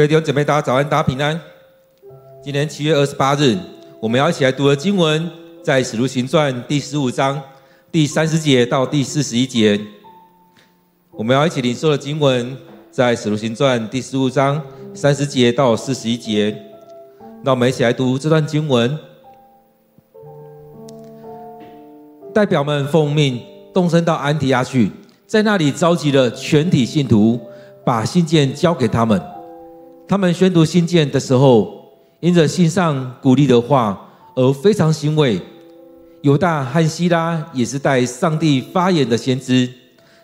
各位弟兄姐妹，大家早安，大家平安。今天七月二十八日，我们要一起来读的经文，在《使徒行传》第十五章第三十节到第四十一节。我们要一起领受的经文，在《使徒行传》第十五章三十节到四十一节。那我们一起来读这段经文。代表们奉命动身到安提亚去，在那里召集了全体信徒，把信件交给他们。他们宣读信件的时候，因着信上鼓励的话而非常欣慰。犹大和希拉也是带上帝发言的先知，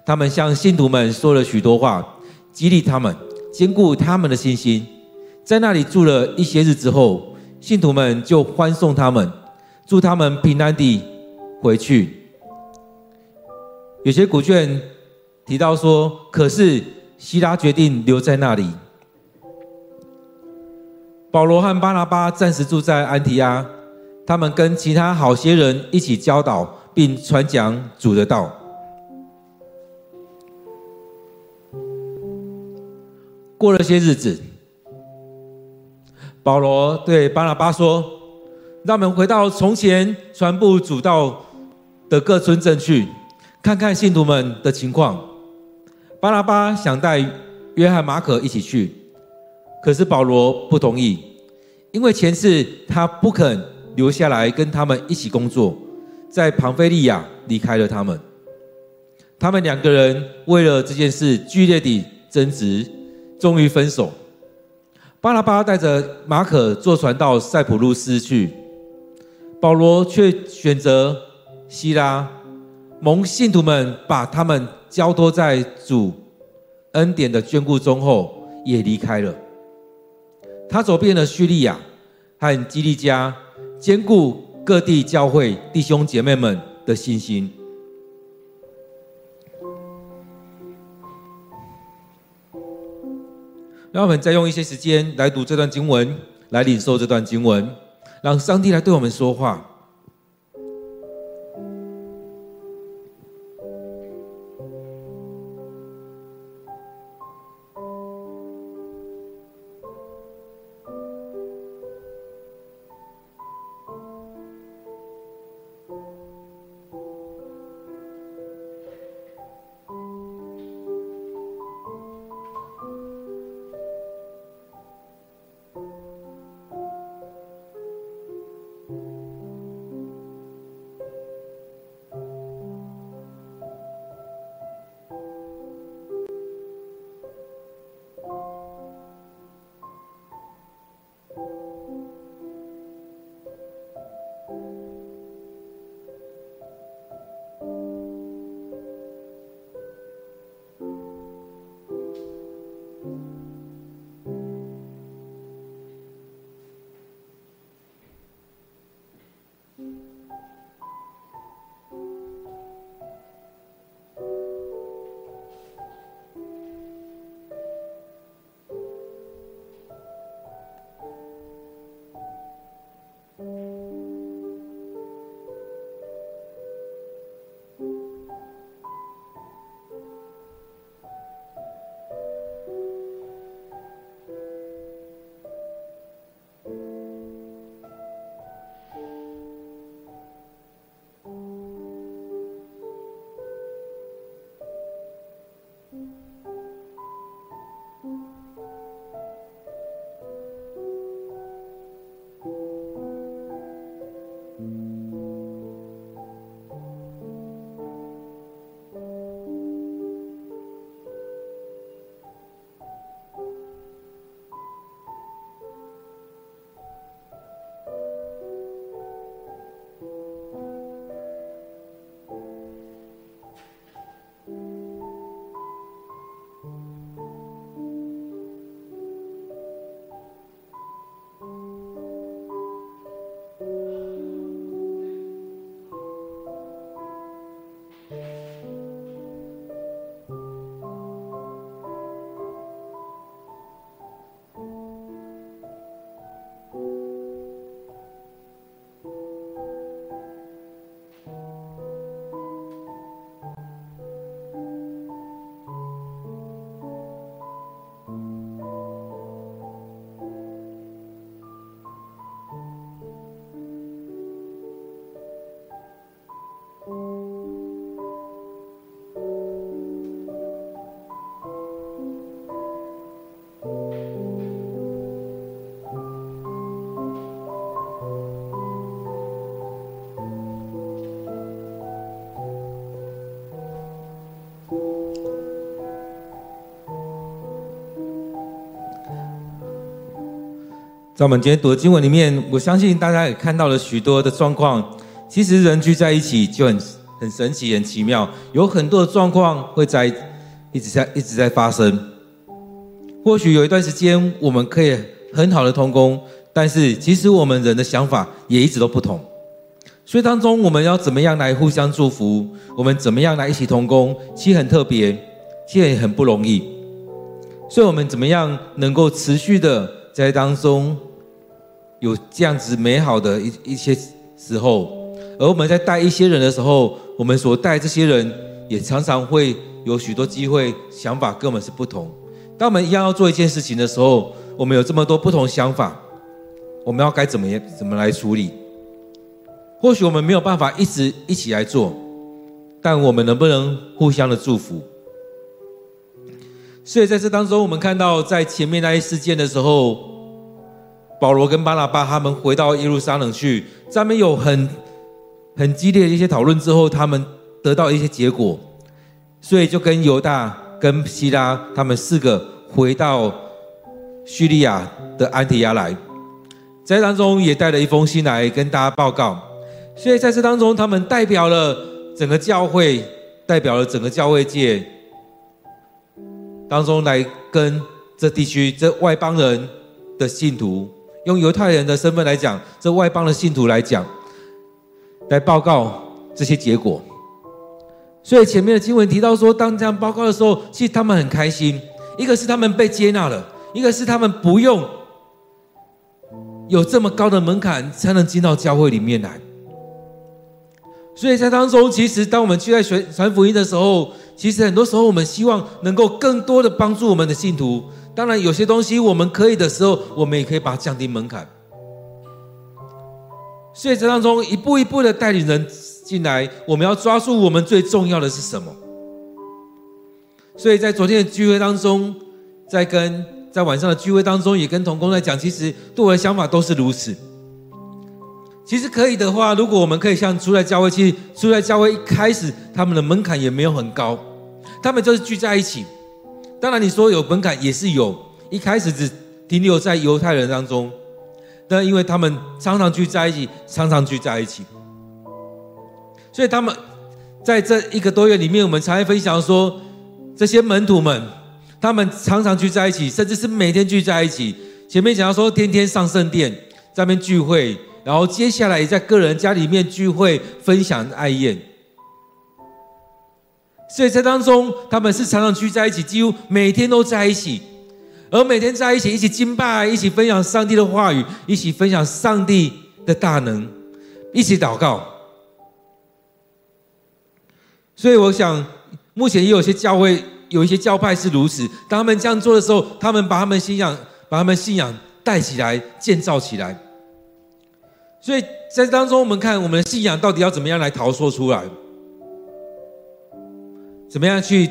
他们向信徒们说了许多话，激励他们，坚固他们的信心。在那里住了一些日之后，信徒们就欢送他们，祝他们平安地回去。有些古卷提到说，可是希拉决定留在那里。保罗和巴拿巴暂时住在安提阿，他们跟其他好些人一起教导并传讲主的道。过了些日子，保罗对巴拿巴说：“让我们回到从前传布主道的各村镇去，看看信徒们的情况。”巴拿巴想带约翰、马可一起去。可是保罗不同意，因为前世他不肯留下来跟他们一起工作，在庞菲利亚离开了他们。他们两个人为了这件事剧烈地争执，终于分手。巴拉巴带着马可坐船到塞浦路斯去，保罗却选择希拉，蒙信徒们把他们交托在主恩典的眷顾中后，也离开了。他走遍了叙利亚和基利加，兼顾各地教会弟兄姐妹们的信心。让我们再用一些时间来读这段经文，来领受这段经文，让上帝来对我们说话。Mm-hmm. 在我们今天读的经文里面，我相信大家也看到了许多的状况。其实人聚在一起就很很神奇、很奇妙，有很多的状况会在一直在一直在发生。或许有一段时间我们可以很好的同工，但是其实我们人的想法也一直都不同。所以当中我们要怎么样来互相祝福？我们怎么样来一起同工？其实很特别，其实也很不容易。所以我们怎么样能够持续的在当中？有这样子美好的一一些时候，而我们在带一些人的时候，我们所带这些人也常常会有许多机会，想法跟我们是不同。当我们一样要做一件事情的时候，我们有这么多不同想法，我们要该怎么样怎么来处理？或许我们没有办法一直一起来做，但我们能不能互相的祝福？所以在这当中，我们看到在前面那一事件的时候。保罗跟巴拿巴他们回到耶路撒冷去，在那边有很很激烈的一些讨论之后，他们得到一些结果，所以就跟犹大、跟希拉他们四个回到叙利亚的安提亚来，在当中也带了一封信来跟大家报告。所以在这当中，他们代表了整个教会，代表了整个教会界当中来跟这地区这外邦人的信徒。用犹太人的身份来讲，这外邦的信徒来讲，来报告这些结果。所以前面的经文提到说，当这样报告的时候，其实他们很开心。一个是他们被接纳了，一个是他们不用有这么高的门槛才能进到教会里面来。所以在当中，其实当我们去在传传福音的时候，其实很多时候我们希望能够更多的帮助我们的信徒。当然，有些东西我们可以的时候，我们也可以把它降低门槛。所以这当中一步一步的带领人进来，我们要抓住我们最重要的是什么？所以在昨天的聚会当中，在跟在晚上的聚会当中，也跟同工在讲，其实对我的想法都是如此。其实可以的话，如果我们可以像住在教会，其实出来教会一开始他们的门槛也没有很高，他们就是聚在一起。当然，你说有门槛也是有，一开始只停留在犹太人当中，但因为他们常常聚在一起，常常聚在一起，所以他们在这一个多月里面，我们常会分享说，这些门徒们，他们常常聚在一起，甚至是每天聚在一起。前面讲到说，天天上圣殿，在那边聚会，然后接下来也在个人家里面聚会，分享爱宴。所以在当中，他们是常常聚在一起，几乎每天都在一起，而每天在一起，一起敬拜，一起分享上帝的话语，一起分享上帝的大能，一起祷告。所以我想，目前也有些教会，有一些教派是如此。当他们这样做的时候，他们把他们信仰，把他们信仰带起来，建造起来。所以在当中，我们看我们的信仰到底要怎么样来逃说出来。怎么样去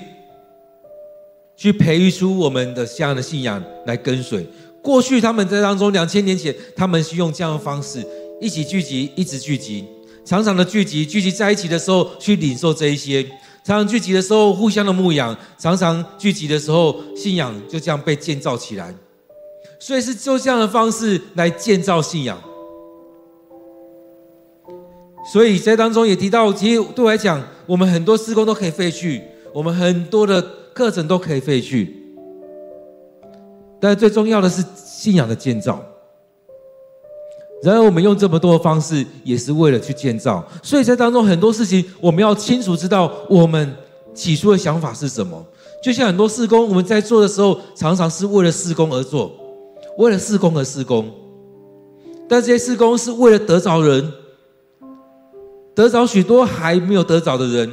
去培育出我们的这样的信仰来跟随？过去他们在当中两千年前，他们是用这样的方式一起聚集，一直聚集，常常的聚集，聚集在一起的时候去领受这一些，常常聚集的时候互相的牧养，常常聚集的时候信仰就这样被建造起来。所以是就这样的方式来建造信仰。所以在当中也提到，其实对我来讲，我们很多施工都可以废去。我们很多的课程都可以废去，但最重要的是信仰的建造。然而，我们用这么多的方式，也是为了去建造。所以在当中很多事情，我们要清楚知道我们起初的想法是什么。就像很多施工，我们在做的时候，常常是为了施工而做，为了施工而施工。但这些施工是为了得着人，得着许多还没有得着的人。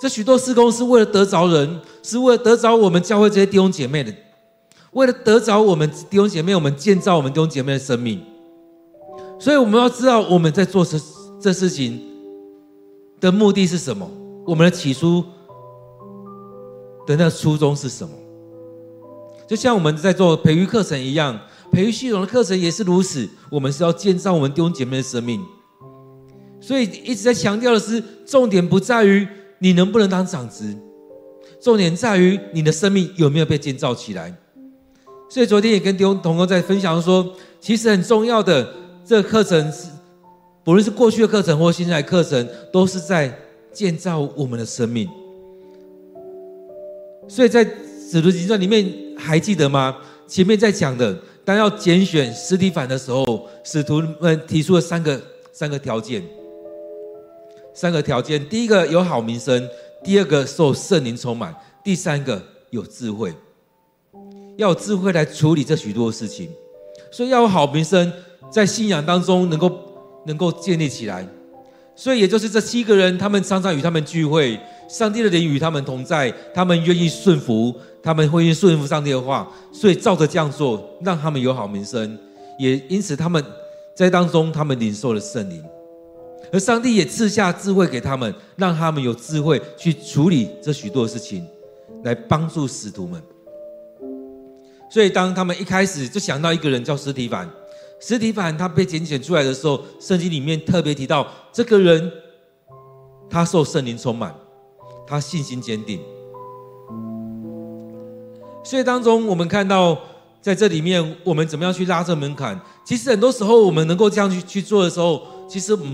这许多事工是为了得着人，是为了得着我们教会这些弟兄姐妹的，为了得着我们弟兄姐妹，我们建造我们弟兄姐妹的生命。所以我们要知道我们在做这这事情的目的是什么，我们的起初的那初衷是什么？就像我们在做培育课程一样，培育系统的课程也是如此。我们是要建造我们弟兄姐妹的生命，所以一直在强调的是，重点不在于。你能不能当长子？重点在于你的生命有没有被建造起来。所以昨天也跟弟兄同工在分享说，其实很重要的这个课程是，不论是过去的课程或现在的课程，都是在建造我们的生命。所以在使徒行传里面还记得吗？前面在讲的，当要拣选实体反的时候，使徒们提出了三个三个条件。三个条件：第一个有好名声，第二个受圣灵充满，第三个有智慧。要有智慧来处理这许多事情，所以要有好名声，在信仰当中能够能够建立起来。所以也就是这七个人，他们常常与他们聚会，上帝的灵与他们同在，他们愿意顺服，他们会愿意顺服上帝的话，所以照着这样做，让他们有好名声，也因此他们在当中，他们领受了圣灵，而上帝也赐下智慧给他们，让他们有智慧去处理这许多事情，来帮助使徒们。所以，当他们一开始就想到一个人叫司提反，司提反他被拣选出来的时候，圣经里面特别提到这个人，他受圣灵充满，他信心坚定。所以当中我们看到，在这里面我们怎么样去拉这门槛？其实很多时候我们能够这样去去做的时候，其实我们